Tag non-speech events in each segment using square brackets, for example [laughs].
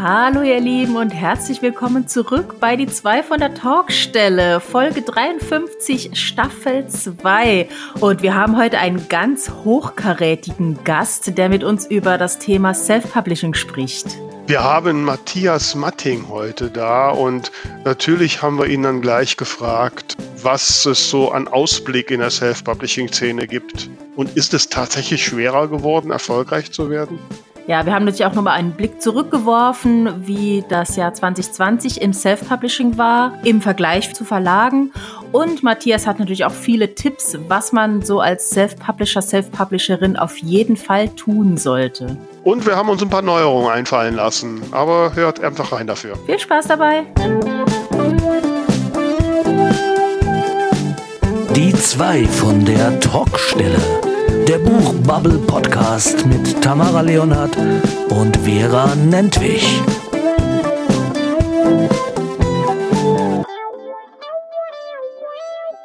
Hallo ihr Lieben und herzlich willkommen zurück bei die 2 von der Talkstelle, Folge 53, Staffel 2. Und wir haben heute einen ganz hochkarätigen Gast, der mit uns über das Thema Self-Publishing spricht. Wir haben Matthias Matting heute da und natürlich haben wir ihn dann gleich gefragt, was es so an Ausblick in der Self-Publishing-Szene gibt. Und ist es tatsächlich schwerer geworden, erfolgreich zu werden? Ja, wir haben natürlich auch nochmal einen Blick zurückgeworfen, wie das Jahr 2020 im Self-Publishing war, im Vergleich zu Verlagen. Und Matthias hat natürlich auch viele Tipps, was man so als Self-Publisher, Self-Publisherin auf jeden Fall tun sollte. Und wir haben uns ein paar Neuerungen einfallen lassen, aber hört einfach rein dafür. Viel Spaß dabei! Die zwei von der Talkstelle der Buchbubble Podcast mit Tamara Leonhardt und Vera Nentwich.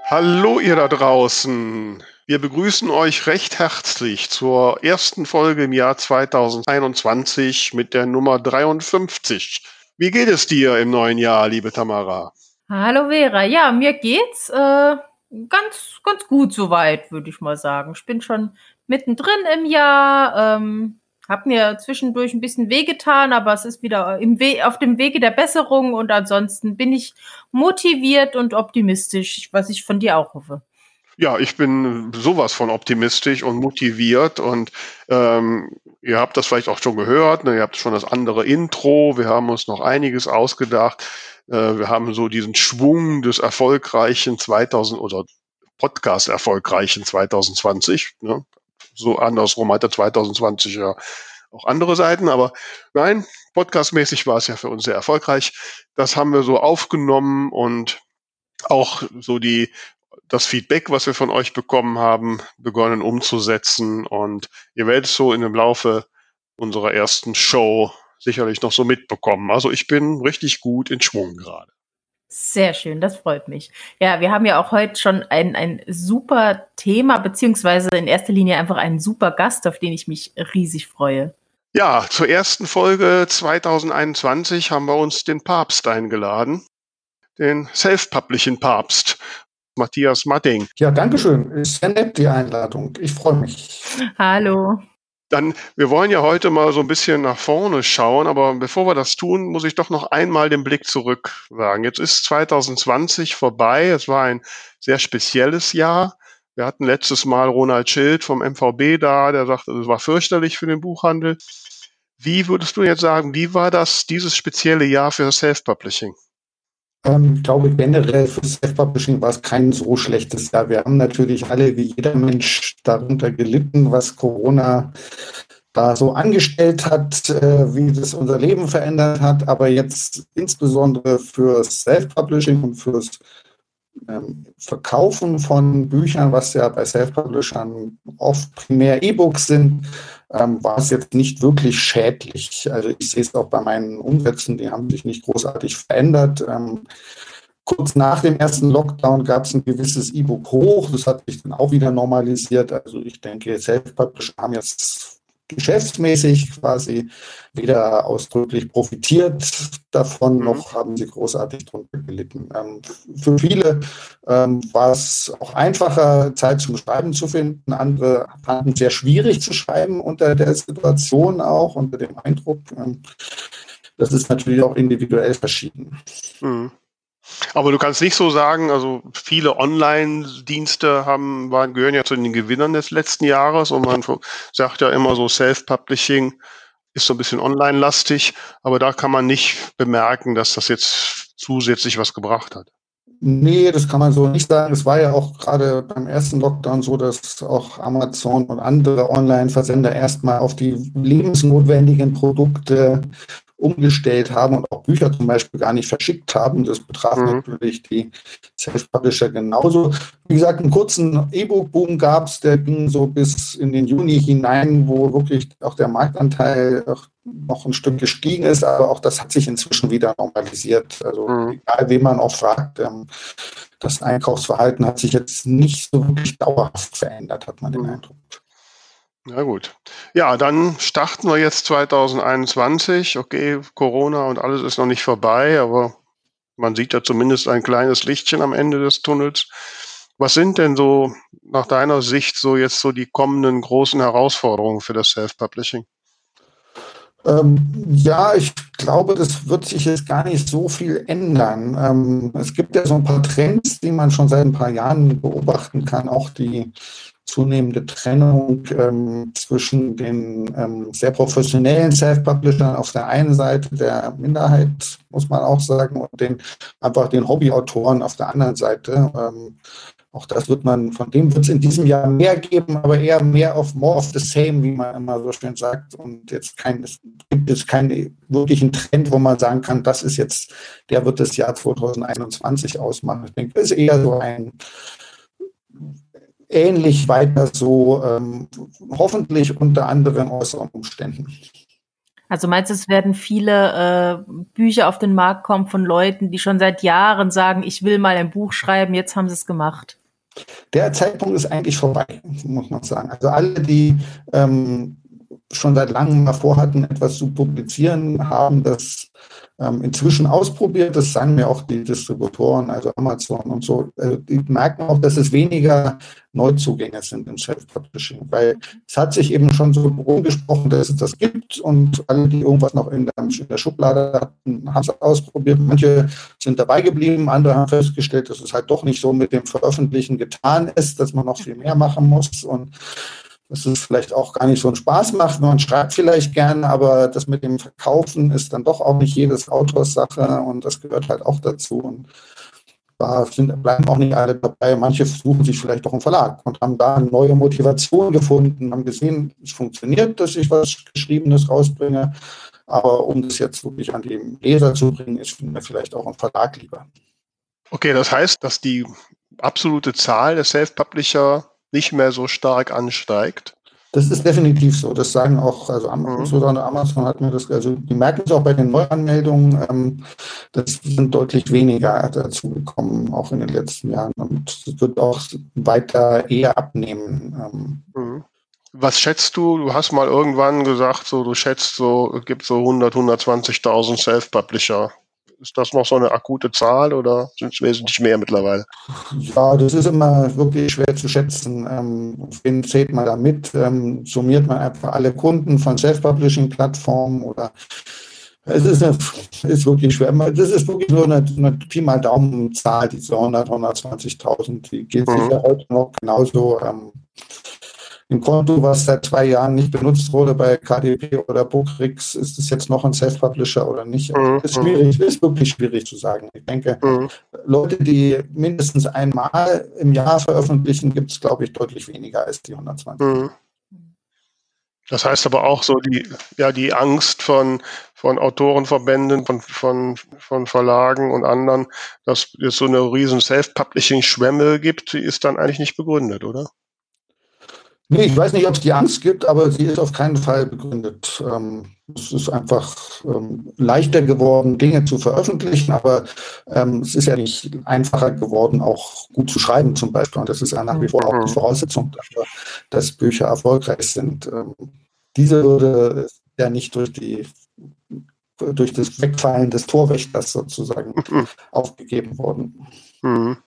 Hallo ihr da draußen. Wir begrüßen euch recht herzlich zur ersten Folge im Jahr 2021 mit der Nummer 53. Wie geht es dir im neuen Jahr, liebe Tamara? Hallo Vera. Ja, mir geht's. Äh ganz, ganz gut soweit, würde ich mal sagen. Ich bin schon mittendrin im Jahr, ähm, habe mir zwischendurch ein bisschen wehgetan, aber es ist wieder im We auf dem Wege der Besserung und ansonsten bin ich motiviert und optimistisch, was ich von dir auch hoffe. Ja, ich bin sowas von optimistisch und motiviert und ähm, ihr habt das vielleicht auch schon gehört, ne, ihr habt schon das andere Intro, wir haben uns noch einiges ausgedacht. Äh, wir haben so diesen Schwung des erfolgreichen 2000 oder Podcast erfolgreichen 2020. Ne? So andersrum hat der 2020 ja auch andere Seiten, aber nein, podcastmäßig war es ja für uns sehr erfolgreich. Das haben wir so aufgenommen und auch so die das Feedback, was wir von euch bekommen haben, begonnen umzusetzen und ihr werdet so in dem Laufe unserer ersten Show sicherlich noch so mitbekommen. Also ich bin richtig gut in Schwung gerade. Sehr schön, das freut mich. Ja, wir haben ja auch heute schon ein, ein super Thema, beziehungsweise in erster Linie einfach einen super Gast, auf den ich mich riesig freue. Ja, zur ersten Folge 2021 haben wir uns den Papst eingeladen, den self-publishing Papst, Matthias Matting. Ja, danke schön. Ist sehr nett, die Einladung. Ich freue mich. Hallo. Dann, wir wollen ja heute mal so ein bisschen nach vorne schauen, aber bevor wir das tun, muss ich doch noch einmal den Blick zurück sagen. Jetzt ist 2020 vorbei. Es war ein sehr spezielles Jahr. Wir hatten letztes Mal Ronald Schild vom MVB da, der sagte, es war fürchterlich für den Buchhandel. Wie würdest du jetzt sagen, wie war das, dieses spezielle Jahr für Self-Publishing? Ähm, ich glaube, generell für Self-Publishing war es kein so schlechtes Jahr. Wir haben natürlich alle wie jeder Mensch darunter gelitten, was Corona da so angestellt hat, äh, wie das unser Leben verändert hat. Aber jetzt insbesondere für Self-Publishing und fürs ähm, Verkaufen von Büchern, was ja bei Self-Publishern oft primär E-Books sind, ähm, war es jetzt nicht wirklich schädlich. Also ich sehe es auch bei meinen Umsätzen, die haben sich nicht großartig verändert. Ähm, kurz nach dem ersten Lockdown gab es ein gewisses E-Book hoch, das hat sich dann auch wieder normalisiert. Also ich denke, Self-Publisher haben jetzt geschäftsmäßig quasi weder ausdrücklich profitiert davon, mhm. noch haben sie großartig drunter gelitten. Ähm, für viele ähm, war es auch einfacher, Zeit zum Schreiben zu finden. Andere fanden es sehr schwierig zu schreiben unter der Situation auch, unter dem Eindruck. Ähm, das ist natürlich auch individuell verschieden. Mhm. Aber du kannst nicht so sagen, also viele Online-Dienste haben, waren, gehören ja zu den Gewinnern des letzten Jahres und man sagt ja immer so Self-Publishing ist so ein bisschen online-lastig, aber da kann man nicht bemerken, dass das jetzt zusätzlich was gebracht hat. Nee, das kann man so nicht sagen. Es war ja auch gerade beim ersten Lockdown so, dass auch Amazon und andere Online-Versender erstmal auf die lebensnotwendigen Produkte umgestellt haben und auch Bücher zum Beispiel gar nicht verschickt haben. Das betraf mhm. natürlich die Self-Publisher genauso. Wie gesagt, einen kurzen E-Book-Boom gab es, der ging so bis in den Juni hinein, wo wirklich auch der Marktanteil noch ein Stück gestiegen ist, aber auch das hat sich inzwischen wieder normalisiert. Also mhm. egal, wen man auch fragt, ähm, das Einkaufsverhalten hat sich jetzt nicht so wirklich dauerhaft verändert, hat man den mhm. Eindruck. Na gut. Ja, dann starten wir jetzt 2021. Okay, Corona und alles ist noch nicht vorbei, aber man sieht ja zumindest ein kleines Lichtchen am Ende des Tunnels. Was sind denn so nach deiner Sicht so jetzt so die kommenden großen Herausforderungen für das Self-Publishing? Ähm, ja, ich glaube, das wird sich jetzt gar nicht so viel ändern. Ähm, es gibt ja so ein paar Trends, die man schon seit ein paar Jahren beobachten kann. Auch die zunehmende Trennung ähm, zwischen den ähm, sehr professionellen Self-Publishern auf der einen Seite, der Minderheit, muss man auch sagen, und den einfach den Hobbyautoren auf der anderen Seite. Ähm, auch das wird man, von dem wird es in diesem Jahr mehr geben, aber eher mehr auf more of the same, wie man immer so schön sagt. Und jetzt kein, es gibt es keinen wirklichen Trend, wo man sagen kann, das ist jetzt, der wird das Jahr 2021 ausmachen. Ich denke, es ist eher so ein ähnlich weiter so, ähm, hoffentlich unter anderen äußeren Umständen. Also meinst du, es werden viele äh, Bücher auf den Markt kommen von Leuten, die schon seit Jahren sagen, ich will mal ein Buch schreiben, jetzt haben sie es gemacht? Der Zeitpunkt ist eigentlich vorbei, muss man sagen. Also alle, die ähm, schon seit langem mal vorhatten, etwas zu publizieren, haben das inzwischen ausprobiert. Das sagen mir auch die Distributoren, also Amazon und so. Also die merken auch, dass es weniger Neuzugänge sind im Self-Publishing, weil es hat sich eben schon so rumgesprochen, dass es das gibt und alle, die irgendwas noch in der, in der Schublade hatten, haben es ausprobiert. Manche sind dabei geblieben, andere haben festgestellt, dass es halt doch nicht so mit dem Veröffentlichen getan ist, dass man noch viel mehr machen muss und dass es vielleicht auch gar nicht so einen Spaß macht. Man schreibt vielleicht gerne, aber das mit dem Verkaufen ist dann doch auch nicht jedes Autors Sache und das gehört halt auch dazu. Und da sind, bleiben auch nicht alle dabei. Manche suchen sich vielleicht auch einen Verlag und haben da eine neue Motivation gefunden, haben gesehen, es funktioniert, dass ich was Geschriebenes rausbringe. Aber um das jetzt wirklich an die Leser zu bringen, ist mir vielleicht auch ein Verlag lieber. Okay, das heißt, dass die absolute Zahl der Self-Publisher nicht mehr so stark ansteigt. Das ist definitiv so. Das sagen auch, also insbesondere mhm. Amazon hat mir das, also die merken es auch bei den Neuanmeldungen, ähm, das sind deutlich weniger dazu gekommen, auch in den letzten Jahren. Und es wird auch weiter eher abnehmen. Ähm. Mhm. Was schätzt du? Du hast mal irgendwann gesagt, so du schätzt so, es gibt so 100, 120.000 Self-Publisher ist das noch so eine akute Zahl oder sind es wesentlich mehr mittlerweile? Ja, das ist immer wirklich schwer zu schätzen. Ähm, wen zählt man da mit? Ähm, summiert man einfach alle Kunden von Self-Publishing-Plattformen oder es ist, eine, ist wirklich schwer. Das ist wirklich nur eine, eine Pi mal Daumen-Zahl, diese 100, 120.000. Die gilt mhm. sicher heute noch genauso. Ähm, ein Konto, was seit zwei Jahren nicht benutzt wurde bei KDP oder Bookrix, ist es jetzt noch ein Self-Publisher oder nicht? Mhm. Ist schwierig, ist wirklich schwierig zu sagen. Ich denke, mhm. Leute, die mindestens einmal im Jahr veröffentlichen, gibt es, glaube ich, deutlich weniger als die 120. Mhm. Das heißt aber auch so die, ja, die Angst von, von Autorenverbänden, von, von, von Verlagen und anderen, dass es so eine riesen Self-Publishing-Schwemme gibt, die ist dann eigentlich nicht begründet, oder? Nee, ich weiß nicht, ob es die Angst gibt, aber sie ist auf keinen Fall begründet. Ähm, es ist einfach ähm, leichter geworden, Dinge zu veröffentlichen, aber ähm, es ist ja nicht einfacher geworden, auch gut zu schreiben zum Beispiel. Und das ist ja nach wie vor auch die mhm. Voraussetzung dafür, dass Bücher erfolgreich sind. Ähm, diese würde ja nicht durch die durch das Wegfallen des Torwächters sozusagen mhm. aufgegeben worden. Mhm.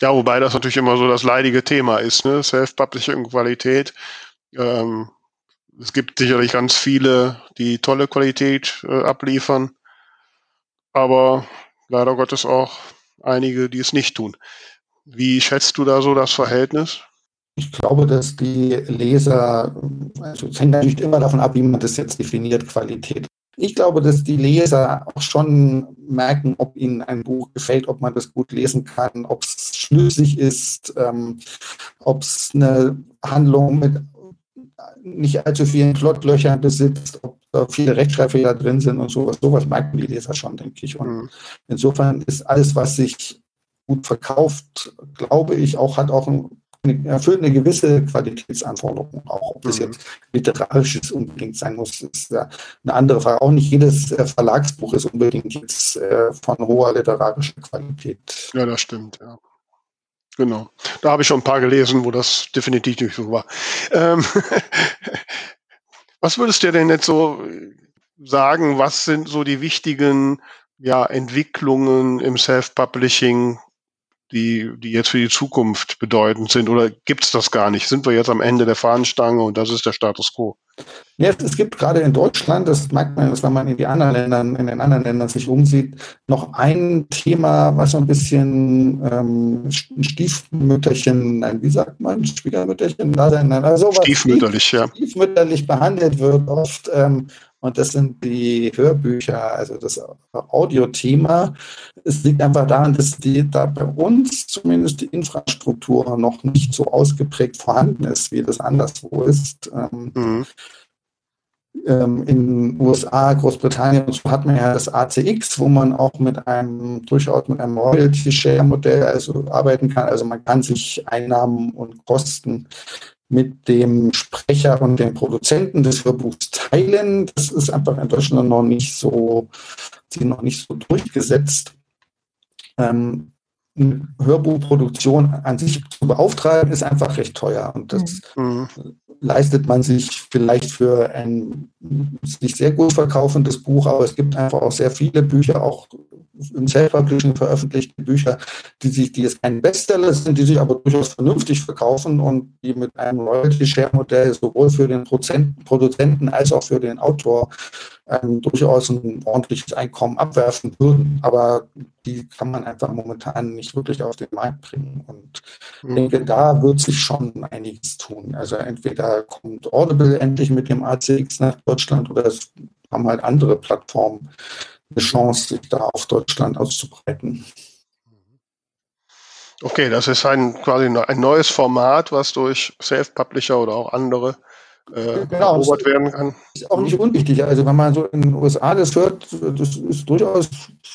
Ja, wobei das natürlich immer so das leidige Thema ist, ne? Self-Publishing-Qualität. Ähm, es gibt sicherlich ganz viele, die tolle Qualität äh, abliefern, aber leider Gottes auch einige, die es nicht tun. Wie schätzt du da so das Verhältnis? Ich glaube, dass die Leser, also es hängt natürlich immer davon ab, wie man das jetzt definiert, Qualität. Ich glaube, dass die Leser auch schon merken, ob ihnen ein Buch gefällt, ob man das gut lesen kann, ob es schlüssig ist, ähm, ob es eine Handlung mit nicht allzu vielen Plottlöchern besitzt, ob da viele Rechtschreibfehler drin sind und sowas. Sowas merken die Leser schon, denke ich. Und mhm. insofern ist alles, was sich gut verkauft, glaube ich, auch hat auch ein erfüllt eine gewisse Qualitätsanforderung. Auch ob das mhm. jetzt literarisches unbedingt sein muss, ist eine andere Frage. Auch nicht jedes äh, Verlagsbuch ist unbedingt jetzt äh, von hoher literarischer Qualität. Ja, das stimmt, ja. Genau. Da habe ich schon ein paar gelesen, wo das definitiv nicht so war. Ähm, [laughs] was würdest du denn jetzt so sagen, was sind so die wichtigen ja, Entwicklungen im Self-Publishing, die, die jetzt für die Zukunft bedeutend sind? Oder gibt es das gar nicht? Sind wir jetzt am Ende der Fahnenstange und das ist der Status quo? Ja, es gibt gerade in Deutschland, das merkt man, wenn man in die anderen Ländern, in den anderen Ländern sich umsieht, noch ein Thema, was so ein bisschen ähm, Stiefmütterchen, nein, wie sagt man, Schwiegermütterchen, also Stiefmütterlich, ja. Stiefmütterlich behandelt wird oft. Ähm, und das sind die Hörbücher, also das Audiothema. Es liegt einfach daran, dass die da bei uns zumindest die Infrastruktur noch nicht so ausgeprägt vorhanden ist, wie das anderswo ist. Ähm, mhm. Ähm, in USA, Großbritannien und so hat man ja das ACX, wo man auch mit einem durchaus mit einem Royalty-Share-Modell also arbeiten kann. Also man kann sich Einnahmen und Kosten mit dem Sprecher und dem Produzenten des Hörbuchs teilen. Das ist einfach in Deutschland noch nicht so, noch nicht so durchgesetzt. Ähm, eine Hörbuchproduktion an sich zu beauftragen, ist einfach recht teuer. Und das mhm. Leistet man sich vielleicht für ein sich sehr gut verkaufendes Buch, aber es gibt einfach auch sehr viele Bücher, auch im Self-Publishing veröffentlichte Bücher, die sich, die jetzt kein Bestseller sind, die sich aber durchaus vernünftig verkaufen und die mit einem Royalty-Share-Modell sowohl für den Produzenten als auch für den Autor ähm, durchaus ein ordentliches Einkommen abwerfen würden. Aber die kann man einfach momentan nicht wirklich auf den Markt bringen. Und ich mhm. denke, da wird sich schon einiges tun. Also entweder kommt Audible endlich mit dem ACX nach Deutschland oder es haben halt andere Plattformen eine Chance, sich da auf Deutschland auszubreiten. Okay, das ist ein quasi ein neues Format, was durch Self-Publisher oder auch andere äh, genau, erobert werden kann. Ist auch nicht unwichtig. Also wenn man so in den USA das hört, das ist durchaus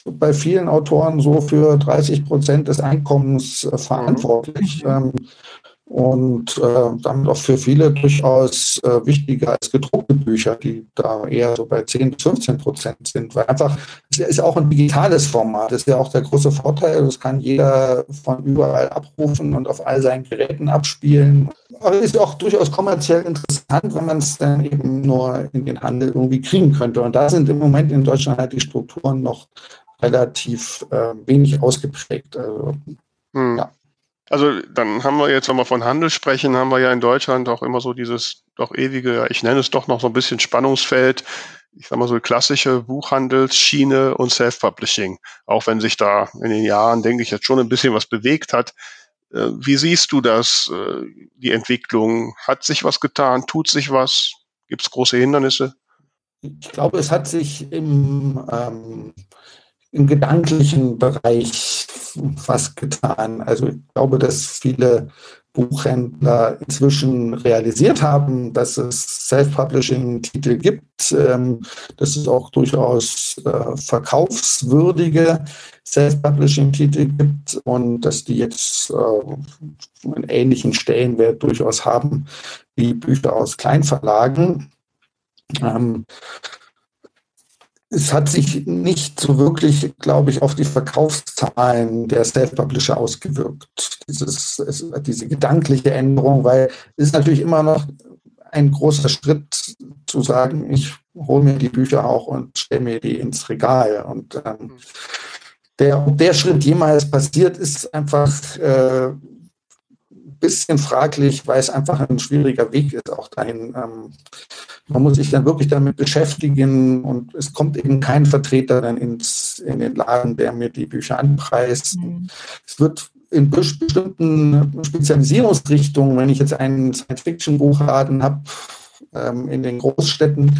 bei vielen Autoren so für 30 Prozent des Einkommens äh, verantwortlich. Mhm. Ähm, und äh, damit auch für viele durchaus äh, wichtiger als gedruckte Bücher, die da eher so bei 10 bis 15 Prozent sind. Weil einfach, es ist auch ein digitales Format. Das ist ja auch der große Vorteil. Das kann jeder von überall abrufen und auf all seinen Geräten abspielen. Aber es ist auch durchaus kommerziell interessant, wenn man es dann eben nur in den Handel irgendwie kriegen könnte. Und da sind im Moment in Deutschland halt die Strukturen noch relativ äh, wenig ausgeprägt. Also, hm. ja. Also dann haben wir jetzt, wenn wir von Handel sprechen, haben wir ja in Deutschland auch immer so dieses doch ewige, ich nenne es doch noch so ein bisschen Spannungsfeld, ich sag mal so klassische Buchhandelsschiene und Self-Publishing. Auch wenn sich da in den Jahren, denke ich, jetzt schon ein bisschen was bewegt hat. Äh, wie siehst du das, äh, die Entwicklung? Hat sich was getan? Tut sich was? Gibt es große Hindernisse? Ich glaube, es hat sich im, ähm, im gedanklichen Bereich was getan. Also ich glaube, dass viele Buchhändler inzwischen realisiert haben, dass es Self-Publishing-Titel gibt, ähm, dass es auch durchaus äh, verkaufswürdige Self-Publishing-Titel gibt und dass die jetzt äh, einen ähnlichen Stellenwert durchaus haben wie Bücher aus Kleinverlagen. Ähm, es hat sich nicht so wirklich, glaube ich, auf die Verkaufszahlen der Self-Publisher ausgewirkt. Dieses, es, diese gedankliche Änderung, weil es ist natürlich immer noch ein großer Schritt zu sagen, ich hole mir die Bücher auch und stelle mir die ins Regal. Und ähm, der, ob der Schritt jemals passiert, ist einfach äh, bisschen fraglich, weil es einfach ein schwieriger Weg ist, auch dahin. Ähm, man muss sich dann wirklich damit beschäftigen und es kommt eben kein Vertreter dann ins, in den Laden, der mir die Bücher anpreist. Mhm. Es wird in bestimmten Spezialisierungsrichtungen, wenn ich jetzt einen Science-Fiction-Buchladen habe, ähm, in den Großstädten,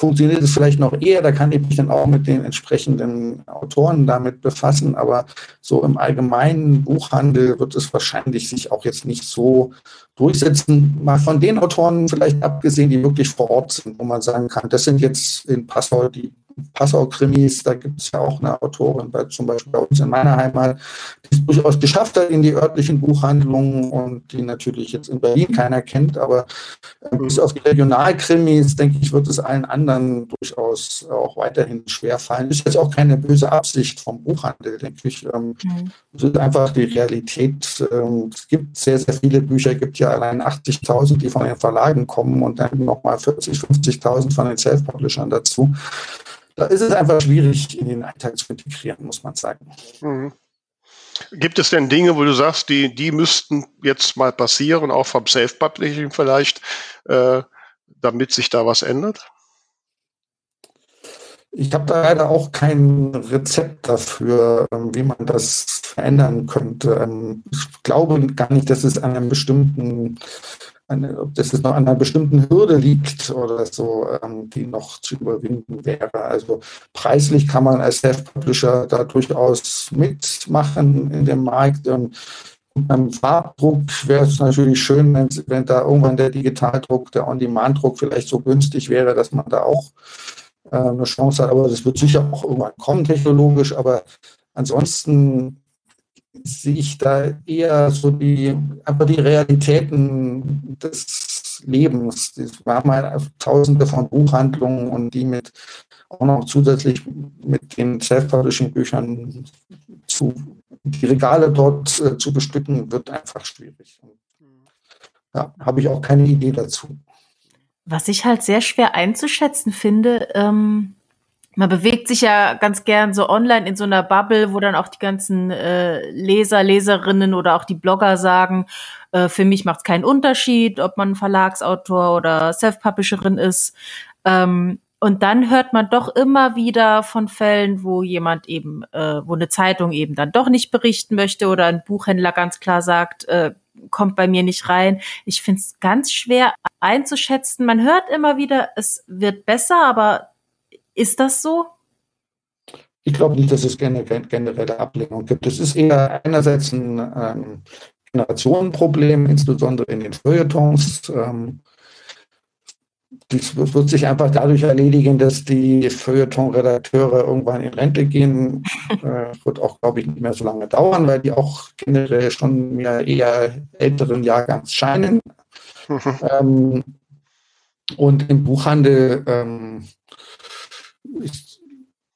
funktioniert es vielleicht noch eher. Da kann ich mich dann auch mit den entsprechenden Autoren damit befassen. Aber so im allgemeinen Buchhandel wird es wahrscheinlich sich auch jetzt nicht so durchsetzen. Mal von den Autoren vielleicht abgesehen, die wirklich vor Ort sind, wo man sagen kann, das sind jetzt in Passau die Passau-Krimis, da gibt es ja auch eine Autorin, bei, zum Beispiel bei uns in meiner Heimat, die es durchaus geschafft hat in die örtlichen Buchhandlungen und die natürlich jetzt in Berlin keiner kennt, aber äh, bis auf die Regionalkrimis, denke ich, wird es allen anderen durchaus auch weiterhin schwerfallen. Ist jetzt auch keine böse Absicht vom Buchhandel, denke ich. Ähm, mhm. Es ist einfach die Realität. Ähm, es gibt sehr, sehr viele Bücher, gibt ja allein 80.000, die von den Verlagen kommen und dann nochmal 40, 50.000 von den Self-Publishern dazu. Da ist es einfach schwierig, in den Alltag zu integrieren, muss man sagen. Mhm. Gibt es denn Dinge, wo du sagst, die, die müssten jetzt mal passieren, auch vom Self-Publishing vielleicht, äh, damit sich da was ändert? Ich habe da leider auch kein Rezept dafür, ähm, wie man das verändern könnte. Ähm, ich glaube gar nicht, dass es an einem bestimmten, eine, ob das noch an einer bestimmten Hürde liegt oder so, ähm, die noch zu überwinden wäre. Also preislich kann man als Self-Publisher da durchaus mitmachen in dem Markt. Und beim Farbdruck wäre es natürlich schön, wenn, wenn da irgendwann der Digitaldruck, der On-Demand-Druck vielleicht so günstig wäre, dass man da auch äh, eine Chance hat. Aber das wird sicher auch irgendwann kommen technologisch. Aber ansonsten sehe ich da eher so die, einfach die Realitäten des Lebens. Wir haben halt tausende von Buchhandlungen und die mit auch noch zusätzlich mit den Self-Publishing-Büchern zu, die Regale dort äh, zu bestücken, wird einfach schwierig. Ja, habe ich auch keine Idee dazu. Was ich halt sehr schwer einzuschätzen finde, ähm, man bewegt sich ja ganz gern so online in so einer Bubble, wo dann auch die ganzen äh, Leser, Leserinnen oder auch die Blogger sagen, äh, für mich macht es keinen Unterschied, ob man Verlagsautor oder Self-Publisherin ist. Ähm, und dann hört man doch immer wieder von Fällen, wo jemand eben, äh, wo eine Zeitung eben dann doch nicht berichten möchte oder ein Buchhändler ganz klar sagt, äh, kommt bei mir nicht rein. Ich finde es ganz schwer einzuschätzen. Man hört immer wieder, es wird besser, aber ist das so? Ich glaube nicht, dass es generell, generelle Ablehnung gibt. Es ist eher einerseits ein ähm, Generationenproblem, insbesondere in den Feuilletons. Ähm, das wird sich einfach dadurch erledigen, dass die Feuilleton-Redakteure irgendwann in Rente gehen. [laughs] äh, wird auch, glaube ich, nicht mehr so lange dauern, weil die auch generell schon mehr eher älteren Jahrgangs scheinen. Mhm. [laughs] Ähm, und im Buchhandel ähm, ist,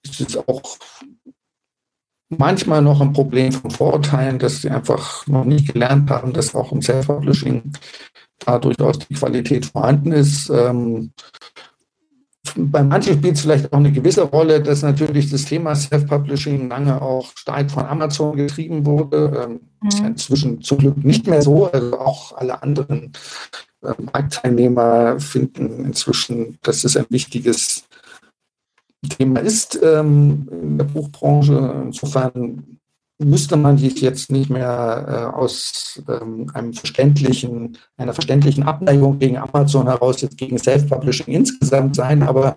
ist es auch manchmal noch ein Problem von Vorurteilen, dass sie einfach noch nicht gelernt haben, dass auch im Self-Publishing da durchaus die Qualität vorhanden ist. Ähm, bei manchen spielt es vielleicht auch eine gewisse Rolle, dass natürlich das Thema Self-Publishing lange auch stark von Amazon getrieben wurde. Ähm, mhm. Inzwischen zum Glück nicht mehr so. Also auch alle anderen äh, Marktteilnehmer finden inzwischen, dass es ein wichtiges Thema ist ähm, in der Buchbranche. Insofern müsste man sich jetzt nicht mehr äh, aus ähm, einem verständlichen, einer verständlichen Abneigung gegen Amazon heraus jetzt gegen Self-Publishing insgesamt sein, aber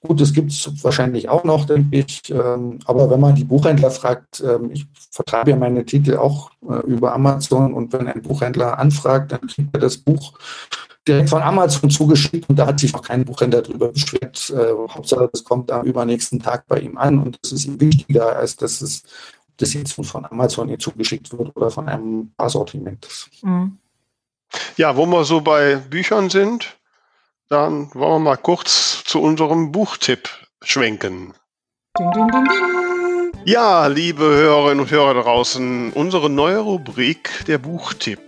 gut, das gibt es wahrscheinlich auch noch, denke ich. Ähm, aber wenn man die Buchhändler fragt, ähm, ich vertreibe ja meine Titel auch äh, über Amazon und wenn ein Buchhändler anfragt, dann kriegt er das Buch direkt von Amazon zugeschickt und da hat sich noch kein Buchhändler darüber beschwert. Äh, Hauptsache, das kommt am übernächsten Tag bei ihm an und das ist ihm wichtiger, als dass es das jetzt von Amazon ihr zugeschickt wird oder von einem Assortiment. Mhm. Ja, wo wir so bei Büchern sind, dann wollen wir mal kurz zu unserem Buchtipp schwenken. Ding, ding, ding, ja, liebe Hörerinnen und Hörer draußen, unsere neue Rubrik, der Buchtipp.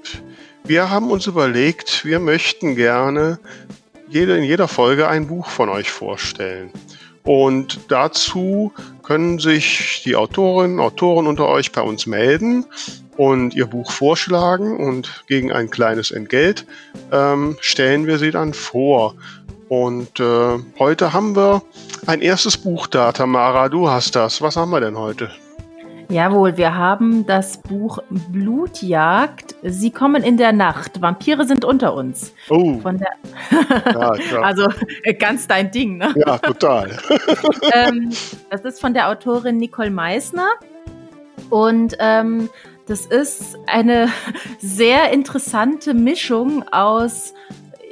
Wir haben uns überlegt, wir möchten gerne jede, in jeder Folge ein Buch von euch vorstellen. Und dazu können sich die Autorinnen, Autoren unter euch bei uns melden und ihr Buch vorschlagen und gegen ein kleines Entgelt ähm, stellen wir sie dann vor. Und äh, heute haben wir ein erstes Buch da. Tamara, du hast das. Was haben wir denn heute? Jawohl, wir haben das Buch Blutjagd. Sie kommen in der Nacht. Vampire sind unter uns. Oh. Ja, [laughs] also äh, ganz dein Ding, ne? Ja, total. [laughs] ähm, das ist von der Autorin Nicole Meissner. Und ähm, das ist eine [laughs] sehr interessante Mischung aus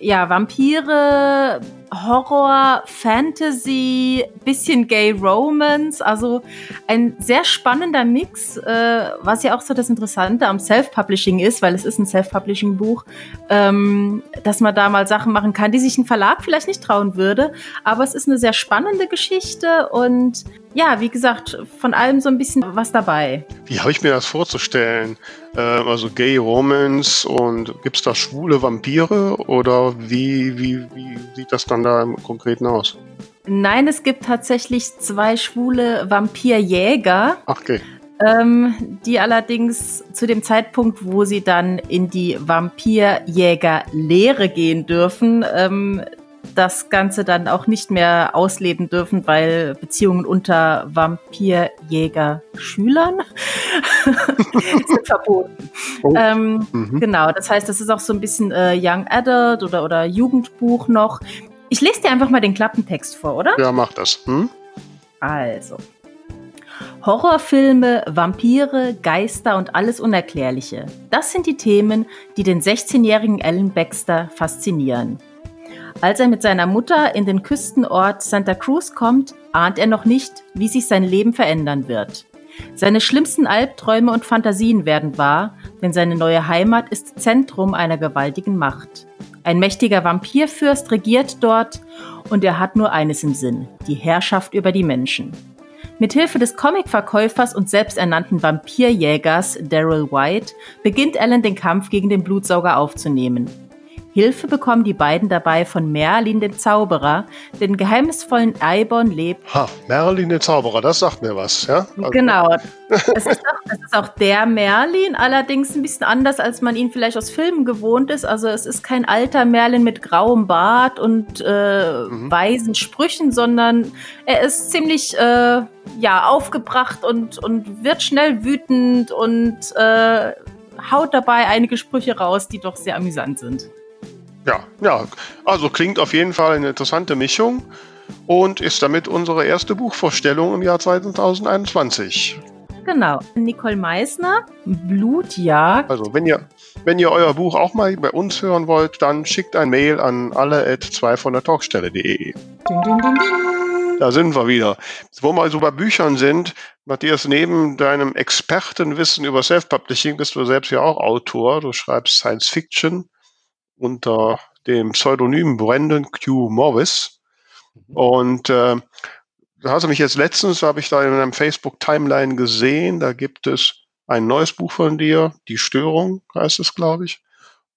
ja, Vampire, Horror, Fantasy, bisschen Gay Romance, also ein sehr spannender Mix, äh, was ja auch so das Interessante am Self-Publishing ist, weil es ist ein Self-Publishing-Buch, ähm, dass man da mal Sachen machen kann, die sich ein Verlag vielleicht nicht trauen würde, aber es ist eine sehr spannende Geschichte und ja, wie gesagt, von allem so ein bisschen was dabei. Wie habe ich mir das vorzustellen? Äh, also Gay Romance und gibt es da schwule Vampire oder wie, wie, wie sieht das dann da im Konkreten aus? Nein, es gibt tatsächlich zwei schwule Vampirjäger. Ach, okay. Ähm, die allerdings zu dem Zeitpunkt, wo sie dann in die Vampirjägerlehre gehen dürfen, ähm, das Ganze dann auch nicht mehr ausleben dürfen, weil Beziehungen unter Vampirjäger-Schülern [laughs] sind verboten. Oh. Ähm, mhm. Genau, das heißt, das ist auch so ein bisschen äh, Young Adult oder, oder Jugendbuch noch. Ich lese dir einfach mal den Klappentext vor, oder? Ja, mach das. Hm? Also. Horrorfilme, Vampire, Geister und alles Unerklärliche. Das sind die Themen, die den 16-jährigen Alan Baxter faszinieren. Als er mit seiner Mutter in den Küstenort Santa Cruz kommt, ahnt er noch nicht, wie sich sein Leben verändern wird. Seine schlimmsten Albträume und Fantasien werden wahr, denn seine neue Heimat ist Zentrum einer gewaltigen Macht. Ein mächtiger Vampirfürst regiert dort und er hat nur eines im Sinn, die Herrschaft über die Menschen. Mithilfe des Comicverkäufers und selbsternannten Vampirjägers Daryl White beginnt Alan den Kampf gegen den Blutsauger aufzunehmen. Hilfe bekommen die beiden dabei von Merlin, dem Zauberer, den geheimnisvollen Eibon lebt. Ha, Merlin, der Zauberer, das sagt mir was, ja? Also genau. [laughs] Das ist, auch, das ist auch der Merlin, allerdings ein bisschen anders, als man ihn vielleicht aus Filmen gewohnt ist. Also es ist kein alter Merlin mit grauem Bart und äh, mhm. weisen Sprüchen, sondern er ist ziemlich äh, ja, aufgebracht und, und wird schnell wütend und äh, haut dabei einige Sprüche raus, die doch sehr amüsant sind. Ja, ja, also klingt auf jeden Fall eine interessante Mischung und ist damit unsere erste Buchvorstellung im Jahr 2021. Genau. Nicole Meissner, Blutjagd. Also, wenn ihr, wenn ihr euer Buch auch mal bei uns hören wollt, dann schickt ein Mail an alle at 2 von der Talkstelle.de. Da sind wir wieder. Wo wir so bei Büchern sind, Matthias, neben deinem Expertenwissen über Self-Publishing bist du selbst ja auch Autor. Du schreibst Science Fiction unter dem Pseudonym Brandon Q. Morris. Mhm. Und äh, da hast du mich jetzt letztens, habe ich da in einem Facebook-Timeline gesehen, da gibt es ein neues Buch von dir, Die Störung heißt es, glaube ich.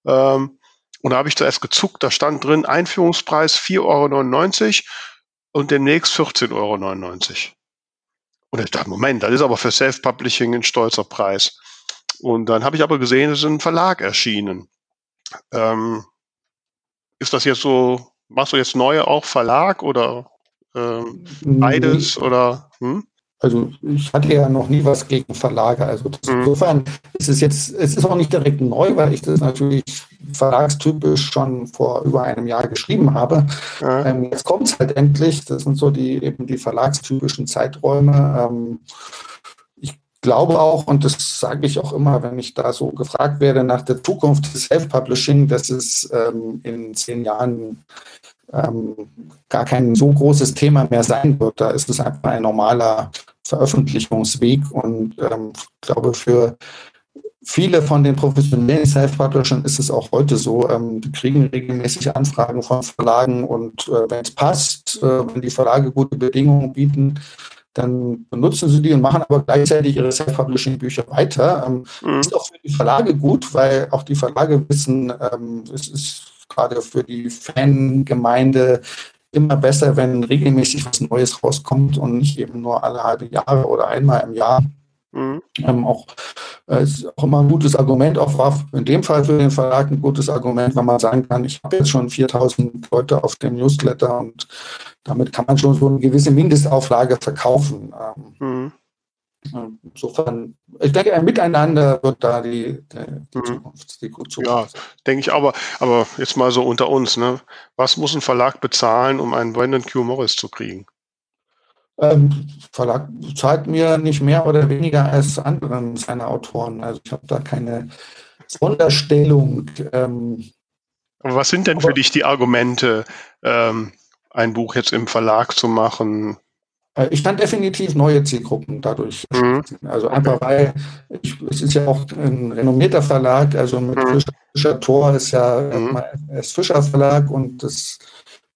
Ähm, und da habe ich zuerst gezuckt, da stand drin Einführungspreis 4,99 Euro und demnächst 14,99 Euro. Und ich dachte, Moment, das ist aber für Self-Publishing ein stolzer Preis. Und dann habe ich aber gesehen, es ist ein Verlag erschienen. Ähm, ist das jetzt so, machst du jetzt neue auch Verlag oder ähm, beides oder? Hm? Also ich hatte ja noch nie was gegen Verlage. Also mhm. insofern ist es jetzt, es ist auch nicht direkt neu, weil ich das natürlich verlagstypisch schon vor über einem Jahr geschrieben habe. Ja. Ähm, jetzt kommt es halt endlich. Das sind so die eben die verlagstypischen Zeiträume. Ähm, glaube auch, und das sage ich auch immer, wenn ich da so gefragt werde nach der Zukunft des Self-Publishing, dass es ähm, in zehn Jahren ähm, gar kein so großes Thema mehr sein wird. Da ist es einfach ein normaler Veröffentlichungsweg und ähm, ich glaube, für viele von den professionellen Self-Publishern ist es auch heute so. Ähm, die kriegen regelmäßig Anfragen von Verlagen und äh, wenn es passt, äh, wenn die Verlage gute Bedingungen bieten, dann benutzen sie die und machen aber gleichzeitig ihre Self-Publishing-Bücher weiter. Ähm, mhm. Ist auch für die Verlage gut, weil auch die Verlage wissen, ähm, es ist gerade für die Fangemeinde immer besser, wenn regelmäßig was Neues rauskommt und nicht eben nur alle halbe Jahre oder einmal im Jahr. Mhm. Ähm, auch äh, ist auch immer ein gutes Argument, auch war in dem Fall für den Verlag ein gutes Argument, wenn man sagen kann, ich habe jetzt schon 4000 Leute auf dem Newsletter und damit kann man schon so eine gewisse Mindestauflage verkaufen. Ähm, mhm. Insofern, ich denke, ein Miteinander wird da die, die, die mhm. Zukunft, die Zukunft. Ja, denke ich aber, aber jetzt mal so unter uns, ne? Was muss ein Verlag bezahlen, um einen Brandon Q. Morris zu kriegen? Ähm, Verlag zahlt mir nicht mehr oder weniger als anderen seiner Autoren. Also ich habe da keine Sonderstellung. Ähm, aber was sind denn für dich die Argumente, ähm, ein Buch jetzt im Verlag zu machen? Äh, ich kann definitiv neue Zielgruppen dadurch. Mhm. Also einfach weil ich, es ist ja auch ein renommierter Verlag, also mit mhm. Fischer, Fischer Tor ist ja mhm. erst Fischer Verlag und das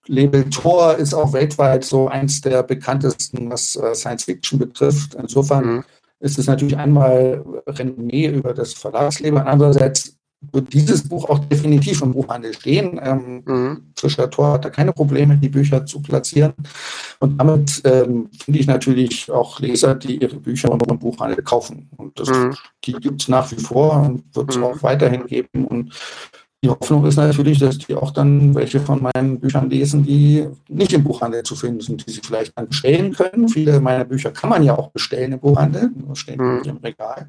Label Tor ist auch weltweit so eins der bekanntesten, was äh, Science Fiction betrifft. Insofern mhm. ist es natürlich einmal Renommee über das Verlagsleben, andererseits wird dieses Buch auch definitiv im Buchhandel stehen. Ähm, mhm. Fischer Tor hat da keine Probleme, die Bücher zu platzieren. Und damit ähm, finde ich natürlich auch Leser, die ihre Bücher im Buchhandel kaufen. Und das, mhm. die gibt es nach wie vor und wird es mhm. auch weiterhin geben. Und die Hoffnung ist natürlich, dass die auch dann welche von meinen Büchern lesen, die nicht im Buchhandel zu finden sind, die sie vielleicht dann bestellen können. Viele meiner Bücher kann man ja auch bestellen im Buchhandel, nur stehen mhm. nicht im Regal.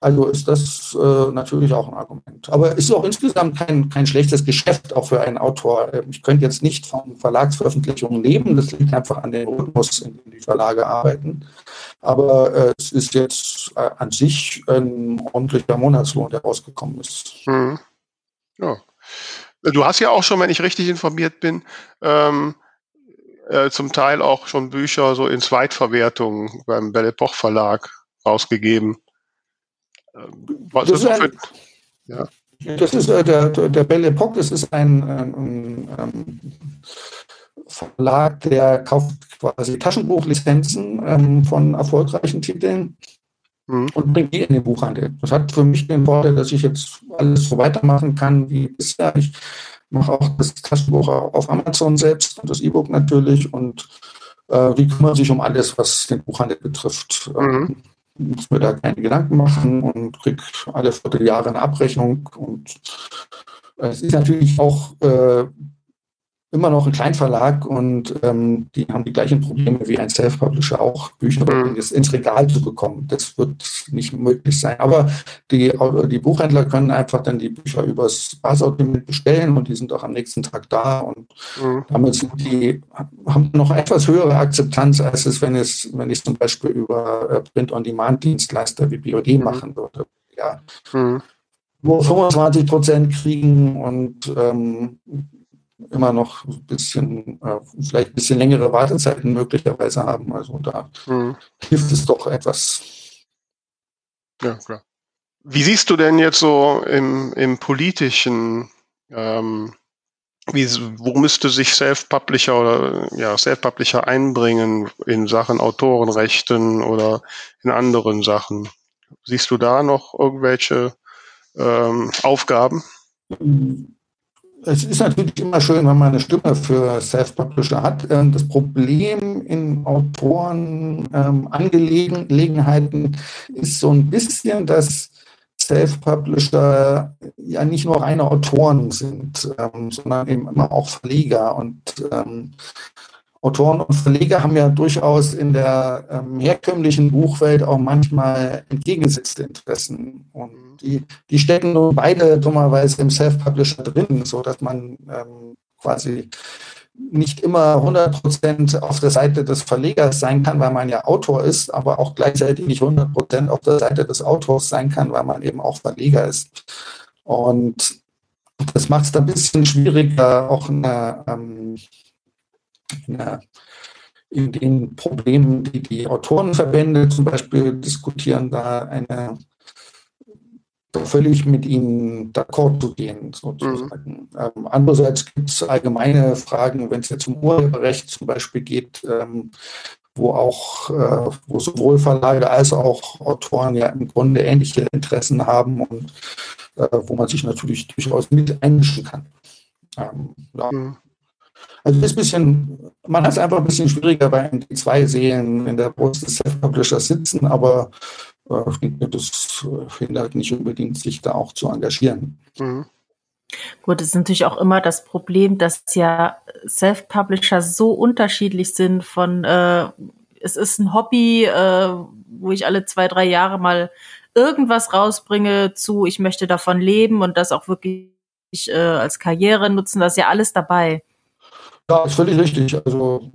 Also ist das äh, natürlich auch ein Argument. Aber es ist auch insgesamt kein, kein schlechtes Geschäft, auch für einen Autor. Ähm, ich könnte jetzt nicht von Verlagsveröffentlichungen leben. Das liegt einfach an dem Rhythmus, in dem die Verlage arbeiten. Aber äh, es ist jetzt äh, an sich ein ordentlicher Monatslohn, der rausgekommen ist. Mhm. Ja. Du hast ja auch schon, wenn ich richtig informiert bin, ähm, äh, zum Teil auch schon Bücher so in Zweitverwertung beim Belle Epoche Verlag rausgegeben. Ähm, was das, ist ein, ja. das ist äh, der, der Belle Epoche, das ist ein, ein, ein Verlag, der kauft quasi Taschenbuchlizenzen ähm, von erfolgreichen Titeln mhm. und bringt die in den Buchhandel. Das hat für mich den Vorteil, dass ich jetzt alles so weitermachen kann wie bisher. Ich mache auch das Taschenbuch auf Amazon selbst und das E-Book natürlich und äh, die kümmern sich um alles, was den Buchhandel betrifft. Mhm. Ähm, muss mir da keine Gedanken machen und kriege alle Vierteljahre eine Abrechnung und es ist natürlich auch äh, immer noch ein Kleinverlag und ähm, die haben die gleichen Probleme wie ein Self-Publisher auch, Bücher mhm. ins Regal zu bekommen. Das wird nicht möglich sein. Aber die, die Buchhändler können einfach dann die Bücher übers Basortiment bestellen und die sind auch am nächsten Tag da und mhm. damit sind die, haben noch etwas höhere Akzeptanz, als es, wenn es, wenn ich zum Beispiel über äh, Print-on-Demand-Dienstleister wie BOD mhm. machen würde. Ja. Mhm. Nur 25 Prozent kriegen und ähm, immer noch ein bisschen, äh, vielleicht ein bisschen längere Wartezeiten möglicherweise haben. Also da mhm. hilft es doch etwas. Ja, klar. Wie siehst du denn jetzt so im, im politischen, ähm, wie, wo müsste sich Self-Publisher oder ja, Self-Publisher einbringen in Sachen Autorenrechten oder in anderen Sachen? Siehst du da noch irgendwelche ähm, Aufgaben? Mhm es ist natürlich immer schön, wenn man eine Stimme für Self-Publisher hat. Ähm, das Problem in Autorenangelegenheiten ähm, ist so ein bisschen, dass Self-Publisher ja nicht nur reine Autoren sind, ähm, sondern eben immer auch Verleger. Und Autoren und Verleger haben ja durchaus in der ähm, herkömmlichen Buchwelt auch manchmal entgegengesetzte Interessen. Und die, die stecken nun beide dummerweise im Self-Publisher drin, so dass man ähm, quasi nicht immer 100% auf der Seite des Verlegers sein kann, weil man ja Autor ist, aber auch gleichzeitig nicht 100% auf der Seite des Autors sein kann, weil man eben auch Verleger ist. Und das macht es ein bisschen schwieriger, auch eine, ähm, eine in den Problemen, die die Autorenverbände zum Beispiel diskutieren, da eine völlig mit ihnen d'accord zu gehen, sozusagen. Mhm. Ähm, andererseits gibt es allgemeine Fragen, wenn es jetzt um Urheberrecht zum Beispiel geht, ähm, wo auch, äh, wo sowohl Verlage als auch Autoren ja im Grunde ähnliche Interessen haben und äh, wo man sich natürlich durchaus mit einmischen kann. Ähm, ja. mhm. Also ist ein bisschen, man hat es einfach ein bisschen schwieriger, weil die zwei Seelen in der Brust des Self-Publishers sitzen, aber äh, das hindert nicht unbedingt, sich da auch zu engagieren. Mhm. Gut, es ist natürlich auch immer das Problem, dass ja Self-Publisher so unterschiedlich sind von, äh, es ist ein Hobby, äh, wo ich alle zwei, drei Jahre mal irgendwas rausbringe zu, ich möchte davon leben und das auch wirklich äh, als Karriere nutzen, das ist ja alles dabei. Ja, ist völlig richtig. Also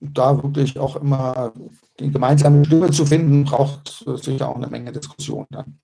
da wirklich auch immer die gemeinsame Stimme zu finden, braucht sicher auch eine Menge Diskussion dann.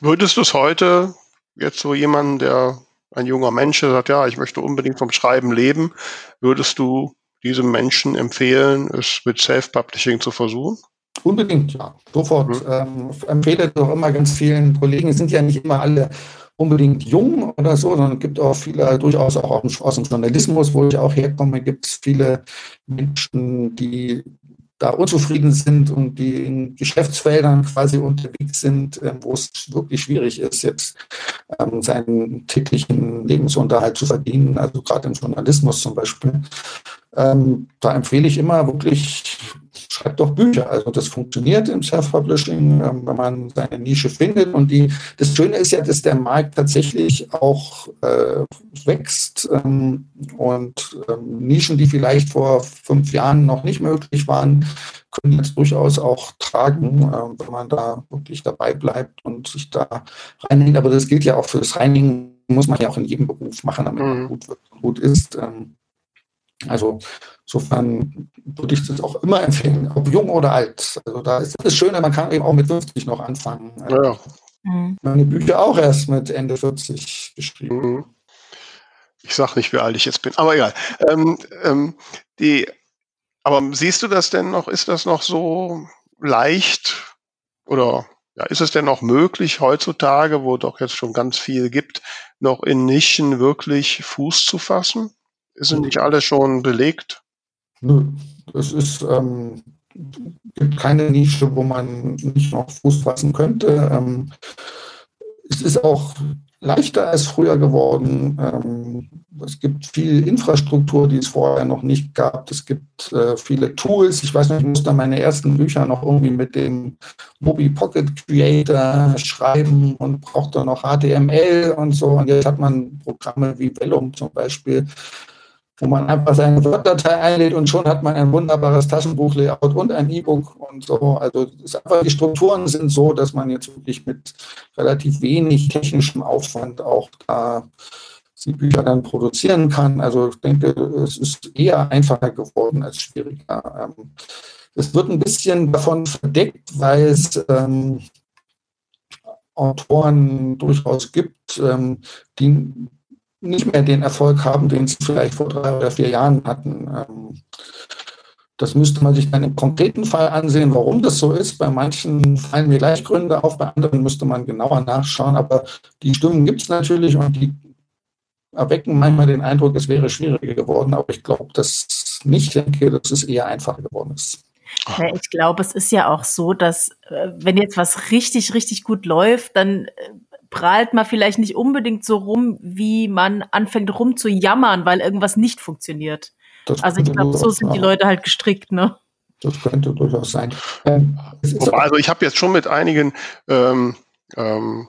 Würdest du es heute jetzt so jemanden, der ein junger Mensch, der sagt, ja, ich möchte unbedingt vom Schreiben leben, würdest du diesem Menschen empfehlen, es mit Self-Publishing zu versuchen? Unbedingt, ja. Sofort. Mhm. Ähm, empfehle doch immer ganz vielen Kollegen, es sind ja nicht immer alle unbedingt jung oder so, sondern es gibt auch viele, durchaus auch aus dem Journalismus, wo ich auch herkomme, gibt es viele Menschen, die da unzufrieden sind und die in Geschäftsfeldern quasi unterwegs sind, ähm, wo es wirklich schwierig ist, jetzt ähm, seinen täglichen Lebensunterhalt zu verdienen, also gerade im Journalismus zum Beispiel. Ähm, da empfehle ich immer wirklich schreibt doch Bücher. Also das funktioniert im Self-Publishing, ähm, wenn man seine Nische findet. Und die, das Schöne ist ja, dass der Markt tatsächlich auch äh, wächst ähm, und ähm, Nischen, die vielleicht vor fünf Jahren noch nicht möglich waren, können jetzt durchaus auch tragen, äh, wenn man da wirklich dabei bleibt und sich da reinhängt. Aber das gilt ja auch für das Reinigen, muss man ja auch in jedem Beruf machen, damit man mhm. gut, gut ist. Ähm, also insofern würde ich das auch immer empfehlen, ob jung oder alt. Also da ist das Schöne, man kann eben auch mit 50 noch anfangen. Also ja. Mhm. Meine Bücher auch erst mit Ende 40 geschrieben. Mhm. Ich sage nicht, wie alt ich jetzt bin, aber egal. Ähm, ähm, die, aber siehst du das denn noch? Ist das noch so leicht oder ja, ist es denn noch möglich heutzutage, wo doch jetzt schon ganz viel gibt, noch in Nischen wirklich Fuß zu fassen? Ist nicht alles schon belegt? Nö, es ist, ähm, gibt keine Nische, wo man nicht noch Fuß fassen könnte. Ähm, es ist auch leichter als früher geworden. Ähm, es gibt viel Infrastruktur, die es vorher noch nicht gab. Es gibt äh, viele Tools. Ich weiß nicht, ich musste meine ersten Bücher noch irgendwie mit dem Mobi Pocket Creator schreiben und brauchte noch HTML und so. Und jetzt hat man Programme wie Vellum zum Beispiel, wo man einfach seine Word-Datei einlädt und schon hat man ein wunderbares Taschenbuch-Layout und ein E-Book und so. Also einfach, die Strukturen sind so, dass man jetzt wirklich mit relativ wenig technischem Aufwand auch da die Bücher dann produzieren kann. Also ich denke, es ist eher einfacher geworden als schwieriger. Ähm, es wird ein bisschen davon verdeckt, weil es ähm, Autoren durchaus gibt, ähm, die nicht mehr den Erfolg haben, den sie vielleicht vor drei oder vier Jahren hatten. Ähm, das müsste man sich dann im konkreten Fall ansehen, warum das so ist. Bei manchen fallen mir gleich Gründe auf, bei anderen müsste man genauer nachschauen. Aber die Stimmen gibt es natürlich und die erwecken manchmal den Eindruck, es wäre schwieriger geworden. Aber ich glaube das nicht. Ich denke, dass es eher einfacher geworden ist. Ja, ich glaube, es ist ja auch so, dass äh, wenn jetzt was richtig, richtig gut läuft, dann äh, prahlt man vielleicht nicht unbedingt so rum, wie man anfängt rumzujammern, weil irgendwas nicht funktioniert. Das also ich glaube, so sind die Leute halt gestrickt, ne? Das könnte durchaus sein. Ähm, also ich habe jetzt schon mit einigen ähm, ähm,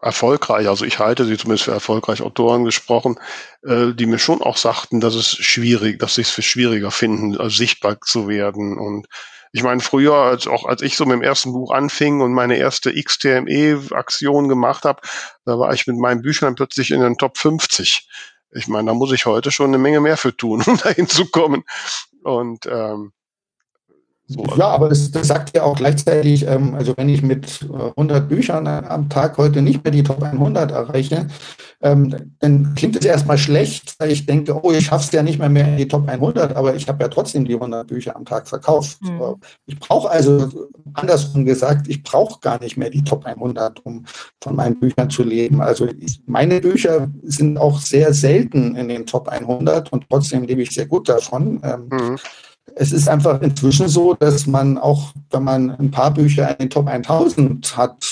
erfolgreich, also ich halte sie zumindest für erfolgreich Autoren gesprochen, äh, die mir schon auch sagten, dass es schwierig, dass sie es für schwieriger finden, also sichtbar zu werden und ich meine, früher, als auch als ich so mit dem ersten Buch anfing und meine erste XTME-Aktion gemacht habe, da war ich mit meinen Büchern plötzlich in den Top 50. Ich meine, da muss ich heute schon eine Menge mehr für tun, [laughs] um dahin zu kommen. Und ähm, so. Ja, aber das, das, sagt ja auch gleichzeitig, ähm, also wenn ich mit 100 äh, Büchern am Tag heute nicht mehr die Top 100 erreiche, ähm, dann klingt es erstmal schlecht, weil ich denke, oh, ich schaffe es ja nicht mehr, mehr in die Top 100, aber ich habe ja trotzdem die 100 Bücher am Tag verkauft. Mhm. Ich brauche also, andersrum gesagt, ich brauche gar nicht mehr die Top 100, um von meinen Büchern zu leben. Also ich, meine Bücher sind auch sehr selten in den Top 100 und trotzdem lebe ich sehr gut davon. Ähm, mhm es ist einfach inzwischen so, dass man auch, wenn man ein paar Bücher in den Top 1000 hat,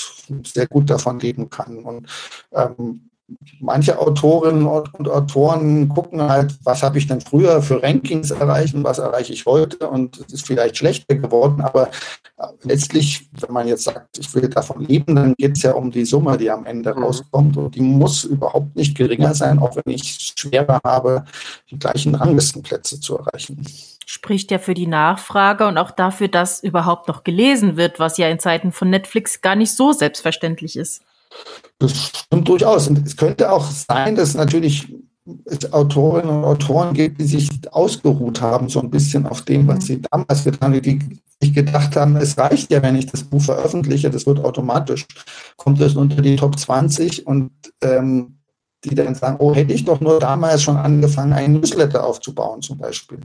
sehr gut davon leben kann. Und ähm, manche Autorinnen und Autoren gucken halt, was habe ich denn früher für Rankings erreicht und was erreiche ich heute und es ist vielleicht schlechter geworden, aber äh, letztlich, wenn man jetzt sagt, ich will davon leben, dann geht es ja um die Summe, die am Ende mhm. rauskommt und die muss überhaupt nicht geringer sein, auch wenn ich schwerer habe, die gleichen Ranglistenplätze zu erreichen spricht ja für die Nachfrage und auch dafür, dass überhaupt noch gelesen wird, was ja in Zeiten von Netflix gar nicht so selbstverständlich ist. Das stimmt durchaus. Und es könnte auch sein, dass natürlich es Autorinnen und Autoren gibt, die sich ausgeruht haben, so ein bisschen auf dem, was sie damals getan haben, die sich gedacht haben, es reicht ja, wenn ich das Buch veröffentliche, das wird automatisch, kommt es unter die Top 20 und ähm, die dann sagen, oh, hätte ich doch nur damals schon angefangen, einen Newsletter aufzubauen zum Beispiel.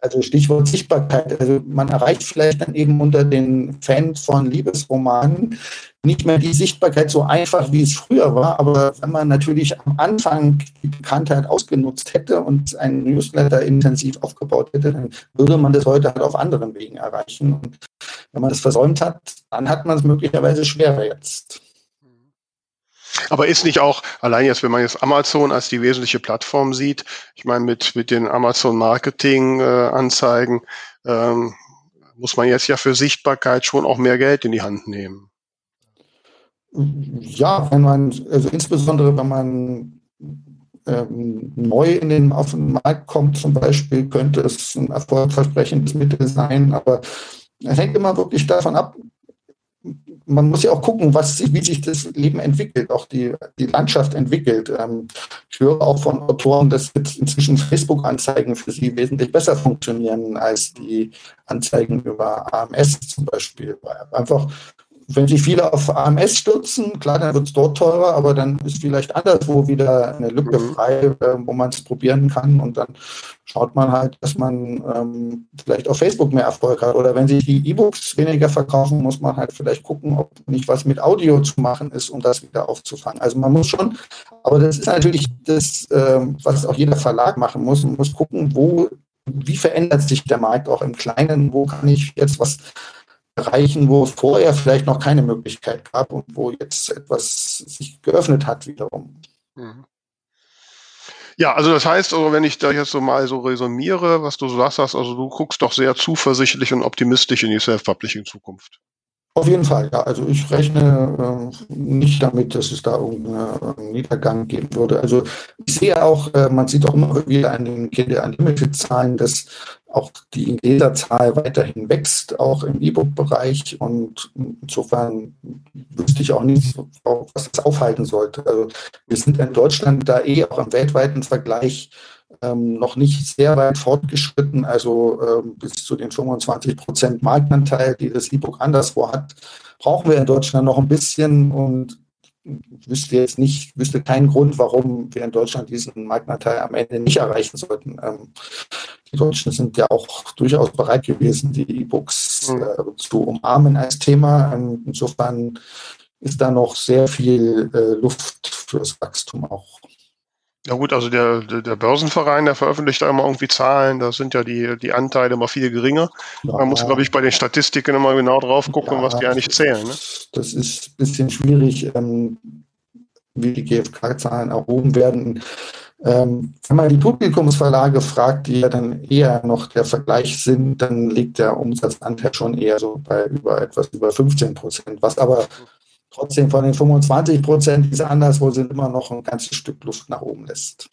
Also Stichwort Sichtbarkeit. Also man erreicht vielleicht dann eben unter den Fans von Liebesromanen nicht mehr die Sichtbarkeit so einfach, wie es früher war. Aber wenn man natürlich am Anfang die Bekanntheit ausgenutzt hätte und einen Newsletter intensiv aufgebaut hätte, dann würde man das heute halt auf anderen Wegen erreichen. Und wenn man das versäumt hat, dann hat man es möglicherweise schwerer jetzt. Aber ist nicht auch, allein jetzt, wenn man jetzt Amazon als die wesentliche Plattform sieht, ich meine, mit, mit den Amazon Marketing äh, Anzeigen, ähm, muss man jetzt ja für Sichtbarkeit schon auch mehr Geld in die Hand nehmen. Ja, wenn man, also insbesondere wenn man ähm, neu in den, auf den Markt kommt zum Beispiel, könnte es ein erfolgversprechendes Mittel sein, aber es hängt immer wirklich davon ab, man muss ja auch gucken, was, wie sich das Leben entwickelt, auch die, die Landschaft entwickelt. Ähm, ich höre auch von Autoren, dass jetzt inzwischen Facebook-Anzeigen für sie wesentlich besser funktionieren als die Anzeigen über AMS zum Beispiel. Einfach wenn sich viele auf AMS stürzen, klar, dann wird es dort teurer, aber dann ist vielleicht anderswo wieder eine Lücke mhm. frei, äh, wo man es probieren kann und dann schaut man halt, dass man ähm, vielleicht auf Facebook mehr Erfolg hat. Oder wenn sich die E-Books weniger verkaufen, muss man halt vielleicht gucken, ob nicht was mit Audio zu machen ist, um das wieder aufzufangen. Also man muss schon, aber das ist natürlich das, äh, was auch jeder Verlag machen muss. Man muss gucken, wo, wie verändert sich der Markt auch im Kleinen, wo kann ich jetzt was Bereichen, wo es vorher vielleicht noch keine Möglichkeit gab und wo jetzt etwas sich geöffnet hat wiederum. Mhm. Ja, also das heißt, also wenn ich da jetzt so mal so resümiere, was du so sagst, also du guckst doch sehr zuversichtlich und optimistisch in die Self-Publishing-Zukunft. Auf jeden Fall, ja. Also ich rechne äh, nicht damit, dass es da irgendeinen äh, Niedergang geben würde. Also ich sehe auch, äh, man sieht auch immer wieder an den Kinder Unlimited-Zahlen, dass auch die Leserzahl weiterhin wächst, auch im E-Book-Bereich. Und insofern wüsste ich auch nicht, was das aufhalten sollte. Also wir sind in Deutschland da eh auch im weltweiten Vergleich ähm, noch nicht sehr weit fortgeschritten, also ähm, bis zu den 25 Prozent Marktanteil, die das E-Book anderswo hat, brauchen wir in Deutschland noch ein bisschen und wüsste jetzt nicht, wüsste keinen Grund, warum wir in Deutschland diesen Marktanteil am Ende nicht erreichen sollten. Ähm, die Deutschen sind ja auch durchaus bereit gewesen, die E-Books mhm. äh, zu umarmen als Thema. Ähm, insofern ist da noch sehr viel äh, Luft fürs Wachstum auch. Ja gut, also der, der Börsenverein, der veröffentlicht da immer irgendwie Zahlen, da sind ja die, die Anteile immer viel geringer. Ja. Man muss, glaube ich, bei den Statistiken immer genau drauf gucken, ja, was die eigentlich zählen. Ne? Das ist ein bisschen schwierig, ähm, wie die GfK-Zahlen erhoben werden. Ähm, wenn man die Publikumsverlage fragt, die ja dann eher noch der Vergleich sind, dann liegt der Umsatzanteil schon eher so bei über etwas über 15 Prozent, was aber trotzdem von den 25 Prozent, die anderswo sind, immer noch ein ganzes Stück Luft nach oben lässt.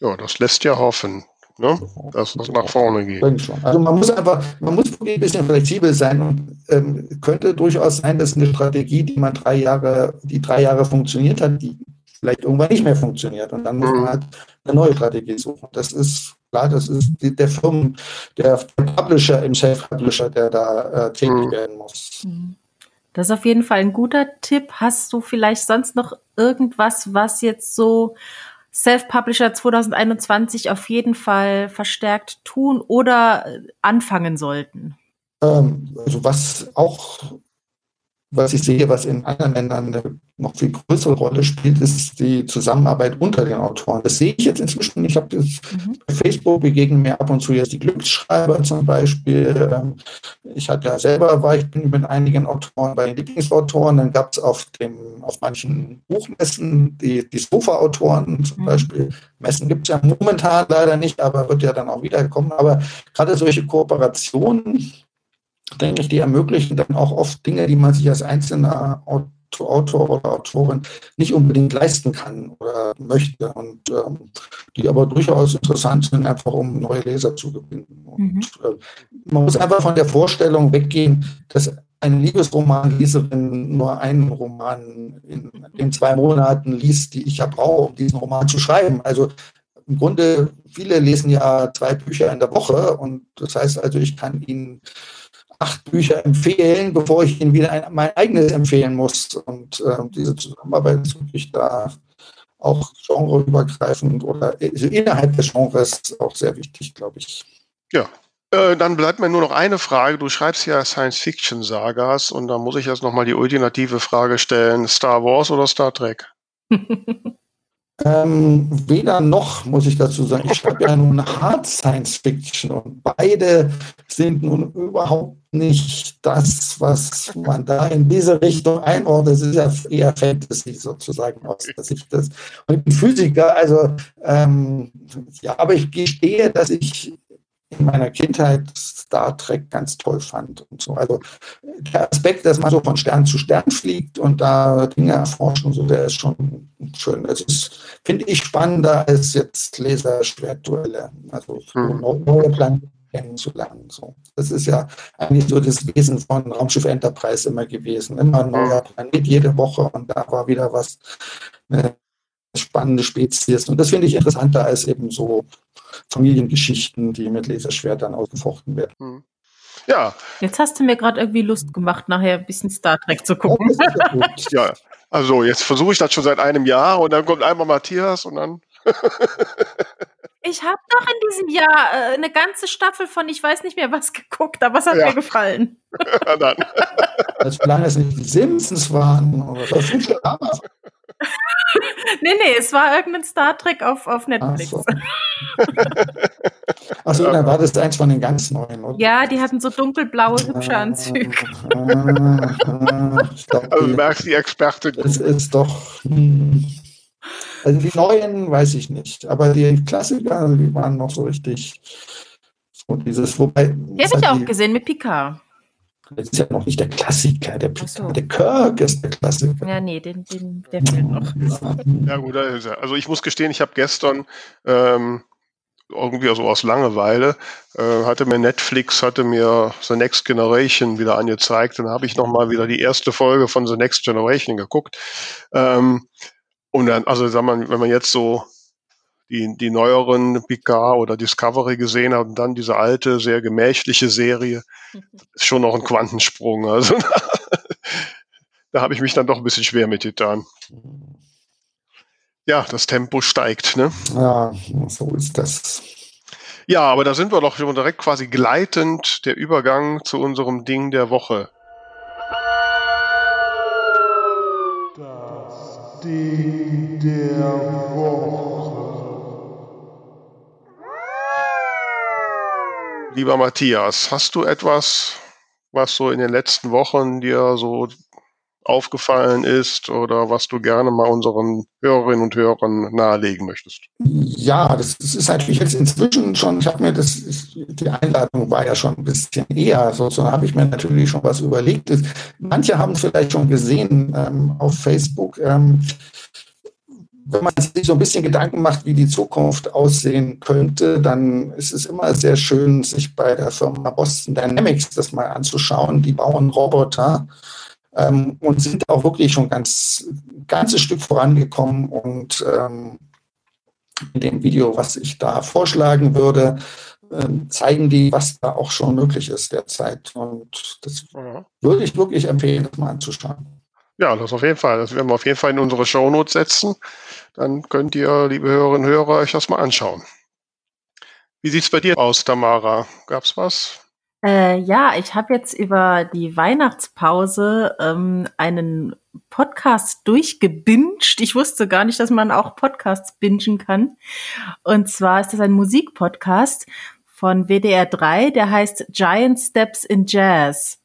Ja, das lässt ja hoffen, ne? dass es nach vorne geht. Also man muss einfach, man muss ein bisschen flexibel sein und ähm, könnte durchaus sein, dass eine Strategie, die man drei Jahre, die drei Jahre funktioniert hat, die vielleicht irgendwann nicht mehr funktioniert. Und dann muss man mhm. halt eine neue Strategie suchen. Das ist klar, das ist der Firmen, der, Publisher im Self-Publisher, der da äh, tätig mhm. werden muss. Mhm. Das ist auf jeden Fall ein guter Tipp. Hast du vielleicht sonst noch irgendwas, was jetzt so Self-Publisher 2021 auf jeden Fall verstärkt tun oder anfangen sollten? Ähm, also was auch was ich sehe, was in anderen Ländern eine noch viel größere Rolle spielt, ist die Zusammenarbeit unter den Autoren. Das sehe ich jetzt inzwischen. Ich habe das mhm. bei Facebook begegnen mir ab und zu jetzt die Glücksschreiber zum Beispiel. Ähm, ich hatte ja selber war ich bin mit einigen Autoren bei den Lieblingsautoren. Dann gab es auf dem auf manchen Buchmessen die, die Sofa-Autoren zum mhm. Beispiel. Messen gibt es ja momentan leider nicht, aber wird ja dann auch wiederkommen. Aber gerade solche Kooperationen denke ich, die ermöglichen dann auch oft Dinge, die man sich als einzelner Autor oder Autorin nicht unbedingt leisten kann oder möchte und ähm, die aber durchaus interessant sind, einfach um neue Leser zu gewinnen. Und, mhm. äh, man muss einfach von der Vorstellung weggehen, dass eine Liebesromanleserin nur einen Roman in, in zwei Monaten liest, die ich ja brauche, um diesen Roman zu schreiben. Also im Grunde, viele lesen ja zwei Bücher in der Woche und das heißt also, ich kann ihnen acht Bücher empfehlen, bevor ich ihnen wieder ein, mein eigenes empfehlen muss. Und äh, diese Zusammenarbeit ist wirklich da auch genreübergreifend oder also innerhalb des Genres auch sehr wichtig, glaube ich. Ja, äh, dann bleibt mir nur noch eine Frage. Du schreibst ja Science-Fiction-Sagas und da muss ich jetzt nochmal die ultimative Frage stellen. Star Wars oder Star Trek? [laughs] Ähm, weder noch, muss ich dazu sagen. Ich schreibe ja nun Hard Science Fiction und beide sind nun überhaupt nicht das, was man da in diese Richtung einordnet. Es ist ja eher Fantasy sozusagen aus der Sicht des. Und ich bin Physiker, also ähm, ja, aber ich gestehe, dass ich in meiner Kindheit Star Trek ganz toll fand und so. Also der Aspekt, dass man so von Stern zu Stern fliegt und da Dinge erforscht und so, der ist schon schön. Das ist, finde ich, spannender als jetzt Laserschwertduelle. Also hm. neue Planeten kennenzulernen. So. Das ist ja eigentlich so das Wesen von Raumschiff Enterprise immer gewesen. Immer ein neuer Planet jede Woche und da war wieder was, eine spannende Spezies. Und das finde ich interessanter als eben so Familiengeschichten, die mit Laserschwertern ausgefochten werden. Hm. Ja. Jetzt hast du mir gerade irgendwie Lust gemacht, nachher ein bisschen Star Trek zu gucken. ja, also jetzt versuche ich das schon seit einem Jahr und dann kommt einmal Matthias und dann. [laughs] ich habe doch in diesem Jahr äh, eine ganze Staffel von ich weiß nicht mehr was geguckt, aber es hat ja. mir gefallen. [laughs] dann. Als lange es nicht die Simpsons waren oder Futurama. [laughs] nee, nee, es war irgendein Star Trek auf, auf Netflix. Achso, [laughs] Ach dann war das eins von den ganz neuen, oder? Ja, die hatten so dunkelblaue, hübsche Anzüge. glaub, also, du merkst die Experte. Das ist doch. Hm. Also, die neuen weiß ich nicht, aber die Klassiker, die waren noch so richtig. So dieses, wobei. Die habe ich auch gesehen mit Picard. Das ist ja noch nicht der Klassiker, der, so. der Kirk ist der Klassiker. Ja, nee, den, den, der fehlt noch. Ja, gut, also ich muss gestehen, ich habe gestern ähm, irgendwie so aus Langeweile, äh, hatte mir Netflix, hatte mir The Next Generation wieder angezeigt. Dann habe ich nochmal wieder die erste Folge von The Next Generation geguckt. Ähm, und dann, also sag mal, wenn man jetzt so die, die neueren Picard oder Discovery gesehen hat und dann diese alte, sehr gemächliche Serie, ist schon noch ein Quantensprung. Also [laughs] da habe ich mich dann doch ein bisschen schwer mitgetan. Ja, das Tempo steigt, ne? Ja, so ist das. Ja, aber da sind wir doch schon direkt quasi gleitend der Übergang zu unserem Ding der Woche. Das Ding der Woche. Lieber Matthias, hast du etwas, was so in den letzten Wochen dir so aufgefallen ist oder was du gerne mal unseren Hörerinnen und Hörern nahelegen möchtest? Ja, das, das ist natürlich jetzt inzwischen schon, ich habe mir das, die Einladung war ja schon ein bisschen eher, so, so habe ich mir natürlich schon was überlegt. Manche haben es vielleicht schon gesehen ähm, auf Facebook. Ähm, wenn man sich so ein bisschen Gedanken macht, wie die Zukunft aussehen könnte, dann ist es immer sehr schön, sich bei der Firma Boston Dynamics das mal anzuschauen. Die bauen Roboter ähm, und sind auch wirklich schon ganz ganzes Stück vorangekommen. Und ähm, in dem Video, was ich da vorschlagen würde, ähm, zeigen die, was da auch schon möglich ist derzeit. Und das mhm. würde ich wirklich empfehlen, das mal anzuschauen. Ja, das auf jeden Fall. Das werden wir auf jeden Fall in unsere Shownotes setzen. Dann könnt ihr, liebe Hörerinnen und Hörer, euch das mal anschauen. Wie sieht es bei dir aus, Tamara? Gab's was? Äh, ja, ich habe jetzt über die Weihnachtspause ähm, einen Podcast durchgebinged. Ich wusste gar nicht, dass man auch Podcasts bingen kann. Und zwar ist das ein Musikpodcast von WDR 3, der heißt Giant Steps in Jazz.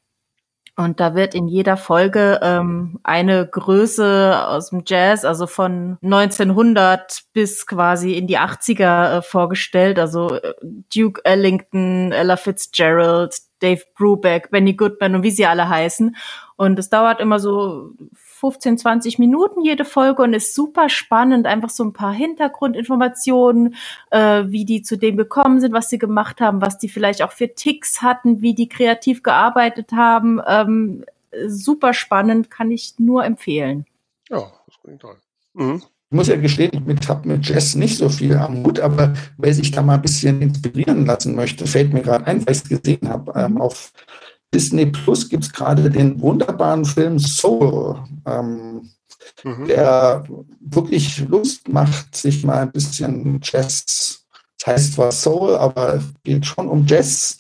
Und da wird in jeder Folge ähm, eine Größe aus dem Jazz, also von 1900 bis quasi in die 80er äh, vorgestellt. Also äh, Duke Ellington, Ella Fitzgerald, Dave Brubeck, Benny Goodman und wie sie alle heißen. Und es dauert immer so 15, 20 Minuten jede Folge und ist super spannend. Einfach so ein paar Hintergrundinformationen, äh, wie die zu dem gekommen sind, was sie gemacht haben, was die vielleicht auch für Ticks hatten, wie die kreativ gearbeitet haben. Ähm, super spannend, kann ich nur empfehlen. Ja, das klingt toll. Mhm. Ich muss ja gestehen, ich habe mit Jazz nicht so viel am Hut, aber wer sich da mal ein bisschen inspirieren lassen möchte, fällt mir gerade ein, weil ich es gesehen habe, ähm, auf Disney Plus gibt es gerade den wunderbaren Film Soul, ähm, mhm. der wirklich Lust macht, sich mal ein bisschen Jazz das heißt zwar Soul, aber es geht schon um Jazz,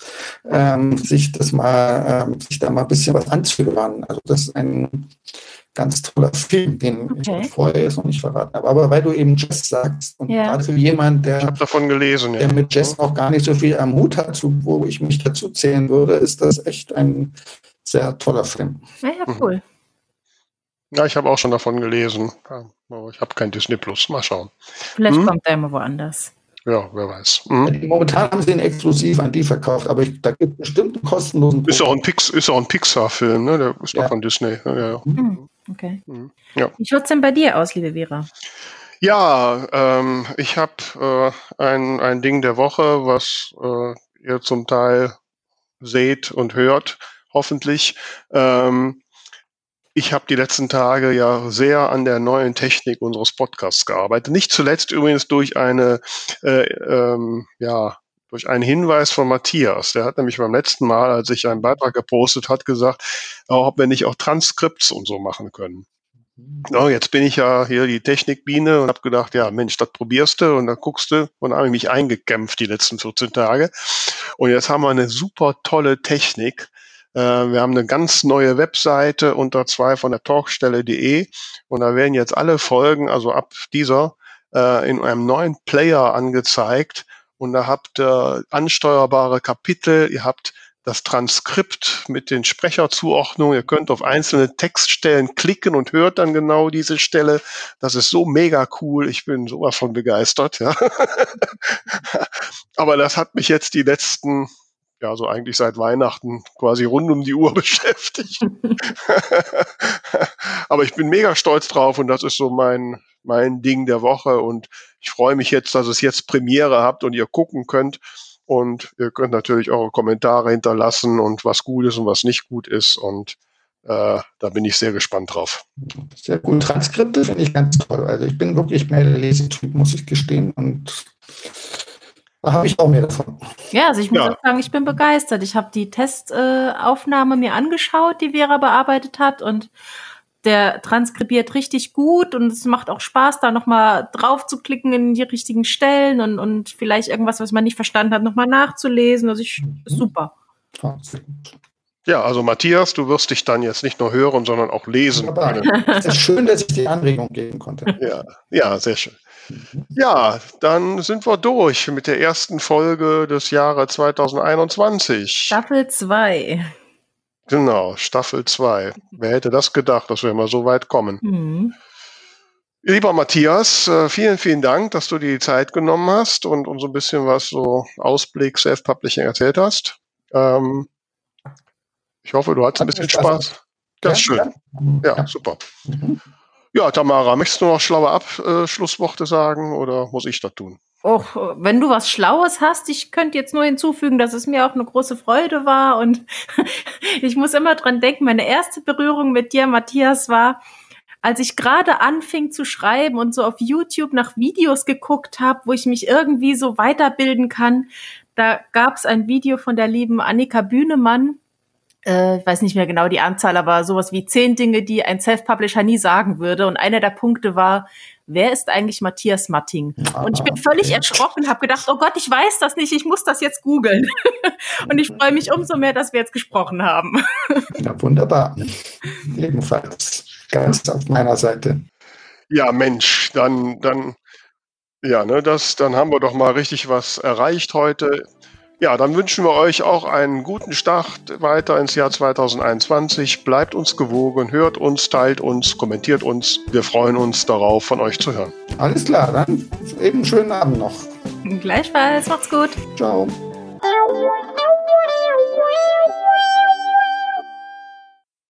ähm, sich das mal, ähm, sich da mal ein bisschen was anzuhören. Also das ist ein ganz toller Film, den okay. ich vorher jetzt noch nicht verraten habe. Aber weil du eben Jazz sagst und ja. gerade für jemanden, der, davon gelesen, der mit Jazz noch gar nicht so viel am Hut hat, wo ich mich dazu zählen würde, ist das echt ein sehr toller Film. Ja, ja cool. Ja, ich habe auch schon davon gelesen. Aber ich habe kein Disney Plus. Mal schauen. Vielleicht hm? kommt er immer woanders. Ja, wer weiß. Mhm. Momentan haben sie ihn exklusiv an die verkauft, aber ich, da gibt es bestimmt einen kostenlosen. Ist auch ein, Pix, ist auch ein Pixar-Film, ne? Der ist ja. doch von Disney. Ja, ja. Mhm. Okay. Mhm. Ja. Wie schaut es denn bei dir aus, liebe Vera? Ja, ähm, ich habe äh, ein, ein Ding der Woche, was äh, ihr zum Teil seht und hört, hoffentlich. Ähm, ich habe die letzten Tage ja sehr an der neuen Technik unseres Podcasts gearbeitet. Nicht zuletzt übrigens durch eine, äh, ähm, ja, durch einen Hinweis von Matthias. Der hat nämlich beim letzten Mal, als ich einen Beitrag gepostet hat, gesagt, ob wir nicht auch Transkripts und so machen können. Ja, jetzt bin ich ja hier die Technikbiene und habe gedacht, ja Mensch, das probierst du und dann guckst du und habe mich eingekämpft die letzten 14 Tage. Und jetzt haben wir eine super tolle Technik, äh, wir haben eine ganz neue Webseite unter zwei von der Talkstelle.de und da werden jetzt alle Folgen, also ab dieser, äh, in einem neuen Player angezeigt und da habt ihr ansteuerbare Kapitel, ihr habt das Transkript mit den Sprecherzuordnungen. Ihr könnt auf einzelne Textstellen klicken und hört dann genau diese Stelle. Das ist so mega cool. Ich bin sowas von begeistert. Ja. [laughs] Aber das hat mich jetzt die letzten ja, so eigentlich seit Weihnachten quasi rund um die Uhr [laughs] beschäftigt. [laughs] Aber ich bin mega stolz drauf und das ist so mein, mein Ding der Woche und ich freue mich jetzt, dass es jetzt Premiere habt und ihr gucken könnt. Und ihr könnt natürlich eure Kommentare hinterlassen und was gut ist und was nicht gut ist. Und äh, da bin ich sehr gespannt drauf. Sehr gut. Transkripte finde ich ganz toll. Also ich bin wirklich mehr der Lesetyp, muss ich gestehen. Und da habe ich auch mehr davon. Ja, also ich muss ja. sagen, ich bin begeistert. Ich habe die Testaufnahme äh, mir angeschaut, die Vera bearbeitet hat und der transkribiert richtig gut und es macht auch Spaß, da nochmal drauf zu klicken in die richtigen Stellen und, und vielleicht irgendwas, was man nicht verstanden hat, nochmal nachzulesen. Also ich, mhm. super. Ja, also Matthias, du wirst dich dann jetzt nicht nur hören, sondern auch lesen können. [laughs] Es ist schön, dass ich die Anregung geben konnte. [laughs] Ja, ja, sehr schön. Ja, dann sind wir durch mit der ersten Folge des Jahres 2021. Staffel 2. Genau, Staffel 2. Wer hätte das gedacht, dass wir mal so weit kommen? Mhm. Lieber Matthias, äh, vielen, vielen Dank, dass du dir die Zeit genommen hast und uns ein bisschen was so Ausblick Self-Publishing erzählt hast. Ähm, ich hoffe, du hattest ein bisschen Spaß. Ganz schön. Ja, super. Mhm. Ja, Tamara, möchtest du noch schlaue Abschlussworte sagen oder muss ich das tun? Och, wenn du was Schlaues hast, ich könnte jetzt nur hinzufügen, dass es mir auch eine große Freude war und [laughs] ich muss immer dran denken, meine erste Berührung mit dir, Matthias, war, als ich gerade anfing zu schreiben und so auf YouTube nach Videos geguckt habe, wo ich mich irgendwie so weiterbilden kann, da gab es ein Video von der lieben Annika Bühnemann, äh, ich weiß nicht mehr genau die Anzahl, aber sowas wie zehn Dinge, die ein Self-Publisher nie sagen würde. Und einer der Punkte war, wer ist eigentlich Matthias Matting? Und ich bin völlig erschrocken, habe gedacht, oh Gott, ich weiß das nicht, ich muss das jetzt googeln. [laughs] Und ich freue mich umso mehr, dass wir jetzt gesprochen haben. [laughs] Ja, wunderbar. Ebenfalls ganz auf meiner Seite. Ja, Mensch, dann, dann, ja, ne, das, dann haben wir doch mal richtig was erreicht heute. Ja, dann wünschen wir euch auch einen guten Start weiter ins Jahr 2021. Bleibt uns gewogen, hört uns, teilt uns, kommentiert uns. Wir freuen uns darauf, von euch zu hören. Alles klar, dann eben schönen Abend noch. Gleichfalls, macht's gut. Ciao.